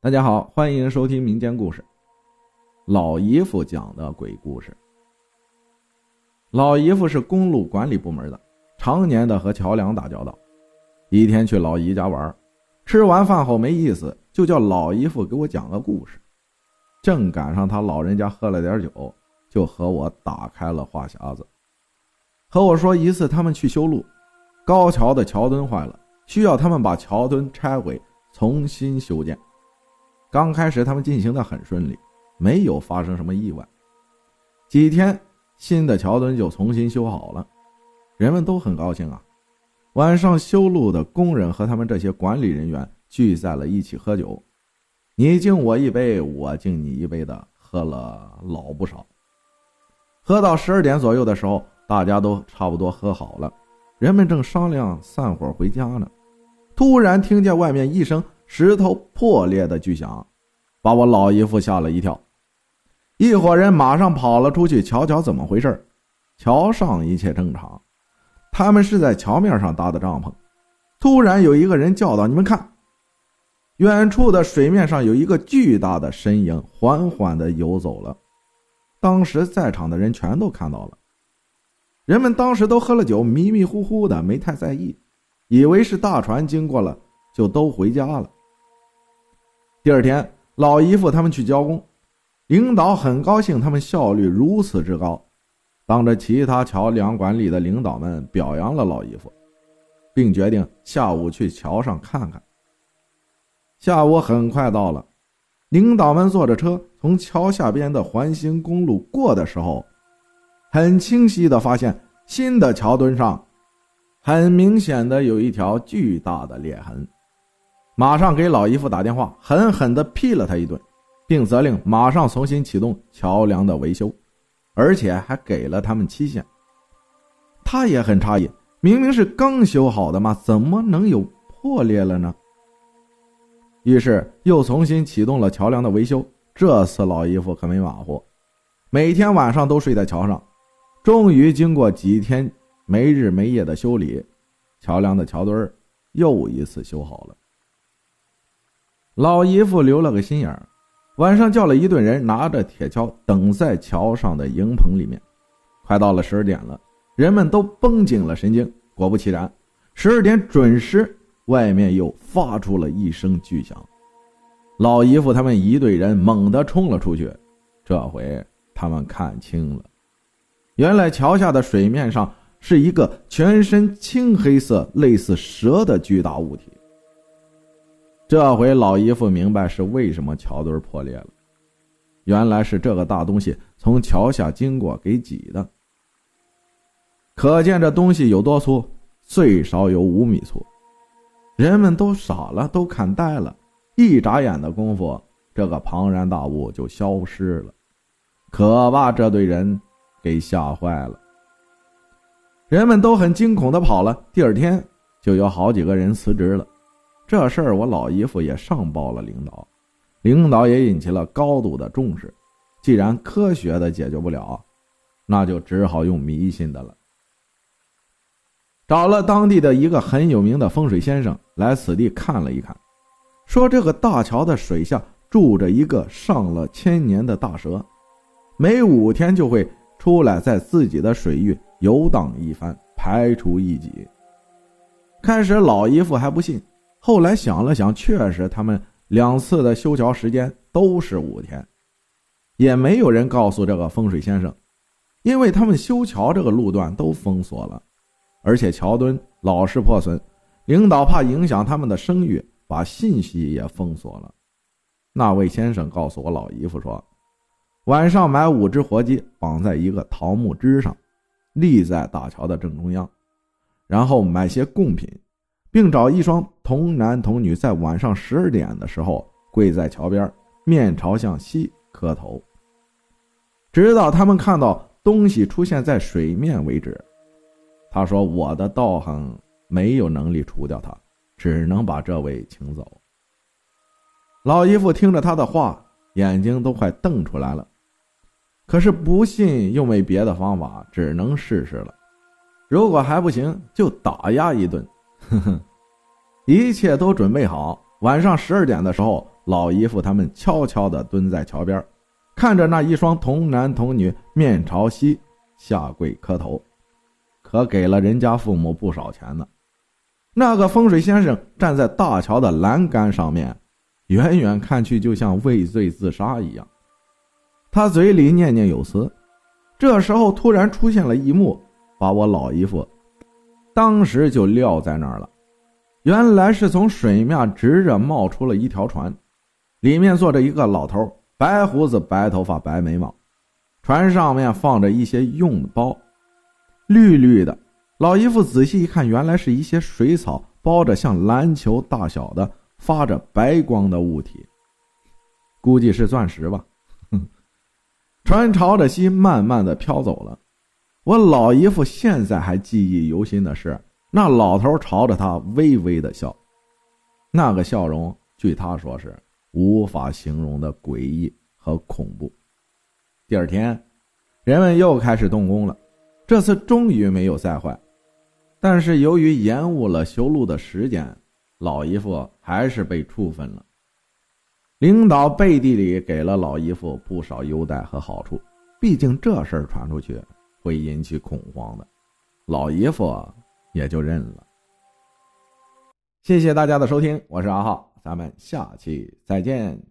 大家好，欢迎收听民间故事。老姨夫讲的鬼故事。老姨夫是公路管理部门的，常年的和桥梁打交道。一天去老姨家玩，吃完饭后没意思，就叫老姨夫给我讲个故事。正赶上他老人家喝了点酒，就和我打开了话匣子，和我说一次他们去修路，高桥的桥墩坏了，需要他们把桥墩拆毁，重新修建。刚开始他们进行的很顺利，没有发生什么意外。几天，新的桥墩就重新修好了，人们都很高兴啊。晚上，修路的工人和他们这些管理人员聚在了一起喝酒，你敬我一杯，我敬你一杯的，喝了老不少。喝到十二点左右的时候，大家都差不多喝好了，人们正商量散伙回家呢，突然听见外面一声。石头破裂的巨响，把我老姨夫吓了一跳。一伙人马上跑了出去，瞧瞧怎么回事。桥上一切正常，他们是在桥面上搭的帐篷。突然有一个人叫道：“你们看，远处的水面上有一个巨大的身影，缓缓的游走了。”当时在场的人全都看到了。人们当时都喝了酒，迷迷糊糊的，没太在意，以为是大船经过了，就都回家了。第二天，老姨夫他们去交工，领导很高兴，他们效率如此之高，当着其他桥梁管理的领导们表扬了老姨夫，并决定下午去桥上看看。下午很快到了，领导们坐着车从桥下边的环形公路过的时候，很清晰的发现新的桥墩上，很明显的有一条巨大的裂痕。马上给老姨夫打电话，狠狠地批了他一顿，并责令马上重新启动桥梁的维修，而且还给了他们期限。他也很诧异，明明是刚修好的嘛，怎么能有破裂了呢？于是又重新启动了桥梁的维修。这次老姨夫可没马虎，每天晚上都睡在桥上。终于经过几天没日没夜的修理，桥梁的桥墩又一次修好了。老姨夫留了个心眼儿，晚上叫了一队人，拿着铁锹等在桥上的营棚里面。快到了十二点了，人们都绷紧了神经。果不其然，十二点准时，外面又发出了一声巨响。老姨夫他们一队人猛地冲了出去，这回他们看清了，原来桥下的水面上是一个全身青黑色、类似蛇的巨大物体。这回老姨夫明白是为什么桥墩破裂了，原来是这个大东西从桥下经过给挤的。可见这东西有多粗，最少有五米粗。人们都傻了，都看呆了。一眨眼的功夫，这个庞然大物就消失了，可把这队人给吓坏了。人们都很惊恐的跑了。第二天就有好几个人辞职了。这事儿我老姨夫也上报了领导，领导也引起了高度的重视。既然科学的解决不了，那就只好用迷信的了。找了当地的一个很有名的风水先生来此地看了一看，说这个大桥的水下住着一个上了千年的大蛇，每五天就会出来，在自己的水域游荡一番，排除异己。开始老姨夫还不信。后来想了想，确实他们两次的修桥时间都是五天，也没有人告诉这个风水先生，因为他们修桥这个路段都封锁了，而且桥墩老是破损，领导怕影响他们的声誉，把信息也封锁了。那位先生告诉我老姨夫说，晚上买五只活鸡绑在一个桃木枝上，立在大桥的正中央，然后买些贡品。并找一双童男童女，在晚上十二点的时候跪在桥边，面朝向西磕头，直到他们看到东西出现在水面为止。他说：“我的道行没有能力除掉他，只能把这位请走。”老姨夫听着他的话，眼睛都快瞪出来了。可是不信又没别的方法，只能试试了。如果还不行，就打压一顿。哼哼，一切都准备好。晚上十二点的时候，老姨夫他们悄悄地蹲在桥边，看着那一双童男童女面朝西下跪磕头，可给了人家父母不少钱呢。那个风水先生站在大桥的栏杆上面，远远看去就像畏罪自杀一样。他嘴里念念有词。这时候突然出现了一幕，把我老姨夫当时就撂在那儿了。原来是从水面直着冒出了一条船，里面坐着一个老头，白胡子、白头发、白眉毛。船上面放着一些用的包，绿绿的。老姨夫仔细一看，原来是一些水草包着像篮球大小的、发着白光的物体，估计是钻石吧。哼船朝着西慢慢的飘走了，我老姨夫现在还记忆犹新的是，那老头朝着他微微的笑，那个笑容，据他说是无法形容的诡异和恐怖。第二天，人们又开始动工了，这次终于没有再坏，但是由于延误了修路的时间，老姨夫还是被处分了。领导背地里给了老姨夫不少优待和好处，毕竟这事儿传出去会引起恐慌的，老姨夫也就认了。谢谢大家的收听，我是阿浩，咱们下期再见。